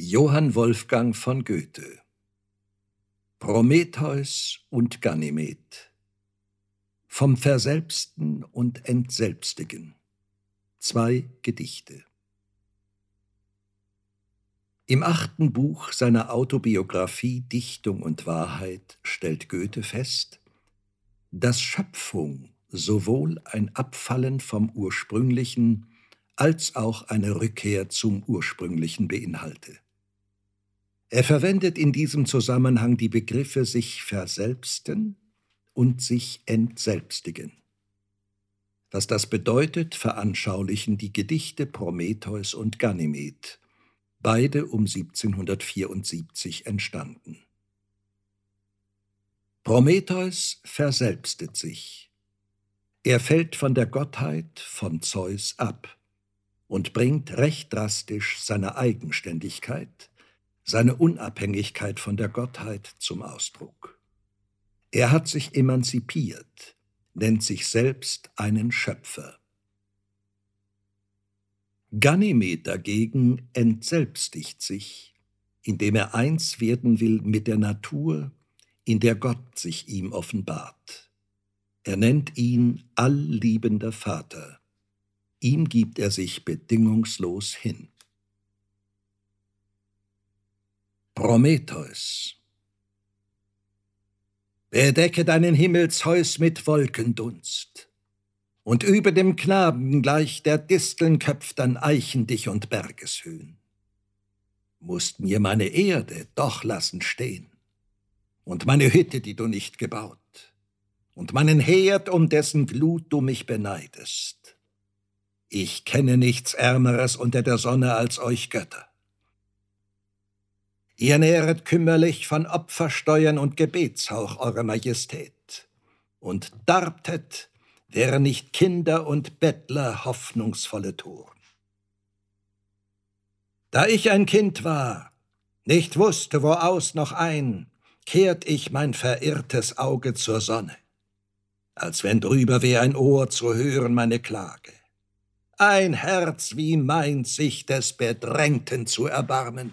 Johann Wolfgang von Goethe. Prometheus und Ganymed. Vom Verselbsten und Entselbstigen. Zwei Gedichte. Im achten Buch seiner Autobiographie Dichtung und Wahrheit stellt Goethe fest, dass Schöpfung sowohl ein Abfallen vom Ursprünglichen als auch eine Rückkehr zum Ursprünglichen beinhalte. Er verwendet in diesem Zusammenhang die Begriffe sich verselbsten und sich entselbstigen. Was das bedeutet, veranschaulichen die Gedichte Prometheus und Ganymed, beide um 1774 entstanden. Prometheus verselbstet sich. Er fällt von der Gottheit, von Zeus ab und bringt recht drastisch seine Eigenständigkeit, seine Unabhängigkeit von der Gottheit zum Ausdruck. Er hat sich emanzipiert, nennt sich selbst einen Schöpfer. Ganymed dagegen entselbstigt sich, indem er eins werden will mit der Natur, in der Gott sich ihm offenbart. Er nennt ihn allliebender Vater. Ihm gibt er sich bedingungslos hin. Prometheus. Bedecke deinen Himmel, Zeus, mit Wolkendunst, und über dem Knaben gleich der Disteln köpft an Eichen dich und Bergeshöhen. Musst mir meine Erde doch lassen stehen, und meine Hütte, die du nicht gebaut, und meinen Herd, um dessen Glut du mich beneidest. Ich kenne nichts Ärmeres unter der Sonne als euch Götter. Ihr nähret kümmerlich von Opfersteuern und Gebetshauch Eure Majestät und darbtet, wären nicht Kinder und Bettler hoffnungsvolle Toren. Da ich ein Kind war, nicht wusste, wo aus noch ein, kehrt ich mein verirrtes Auge zur Sonne, als wenn drüber wär ein Ohr zu hören meine Klage. Ein Herz wie meins sich des Bedrängten zu erbarmen.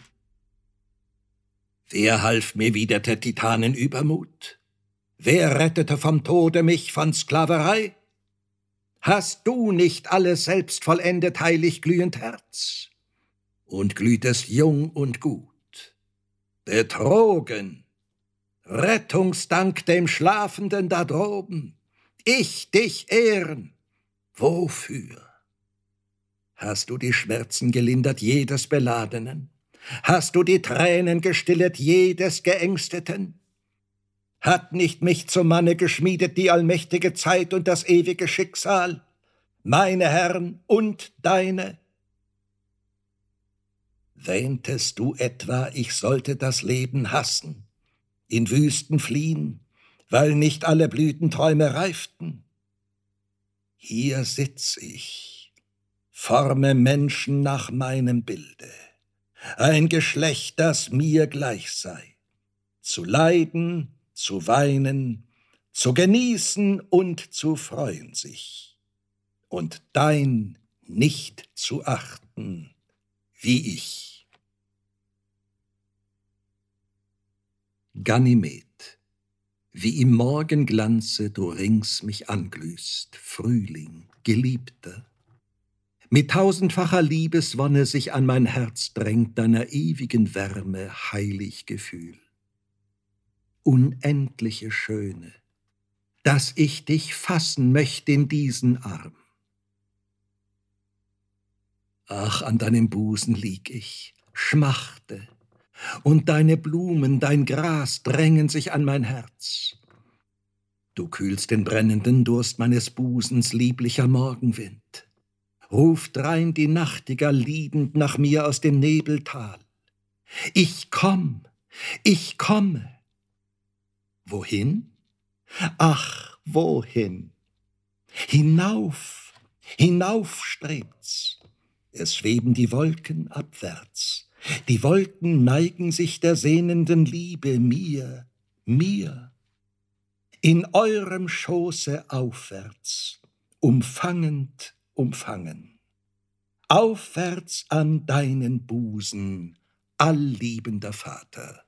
Wer half mir wieder der Titanen Übermut? Wer rettete vom Tode mich von Sklaverei? Hast du nicht alles selbst vollendet, heilig glühend Herz? Und glüht es jung und gut? Betrogen, Rettungsdank dem Schlafenden da droben, ich dich ehren, wofür? Hast du die Schmerzen gelindert jedes Beladenen? Hast du die Tränen gestillet jedes Geängsteten? Hat nicht mich zum Manne geschmiedet die allmächtige Zeit und das ewige Schicksal, meine Herren und deine? Wähntest du etwa, ich sollte das Leben hassen, in Wüsten fliehen, weil nicht alle Blütenträume reiften? Hier sitz ich, forme Menschen nach meinem Bilde ein Geschlecht, das mir gleich sei, zu leiden, zu weinen, zu genießen und zu freuen sich, und dein nicht zu achten, wie ich. Ganymed, wie im Morgenglanze du rings mich anglühst, Frühling, Geliebter, mit tausendfacher Liebeswonne sich an mein Herz drängt deiner ewigen Wärme heilig Gefühl. Unendliche Schöne, dass ich dich fassen möcht in diesen Arm. Ach, an deinem Busen lieg ich, schmachte, und deine Blumen, dein Gras drängen sich an mein Herz. Du kühlst den brennenden Durst meines Busens, lieblicher Morgenwind ruft rein die Nachtigall liebend nach mir aus dem Nebeltal. Ich komm, ich komme. Wohin? Ach, wohin? Hinauf, hinauf strebt's. Es schweben die Wolken abwärts. Die Wolken neigen sich der sehnenden Liebe mir, mir. In eurem Schoße aufwärts, umfangend umfangen. Aufwärts an deinen Busen, allliebender Vater.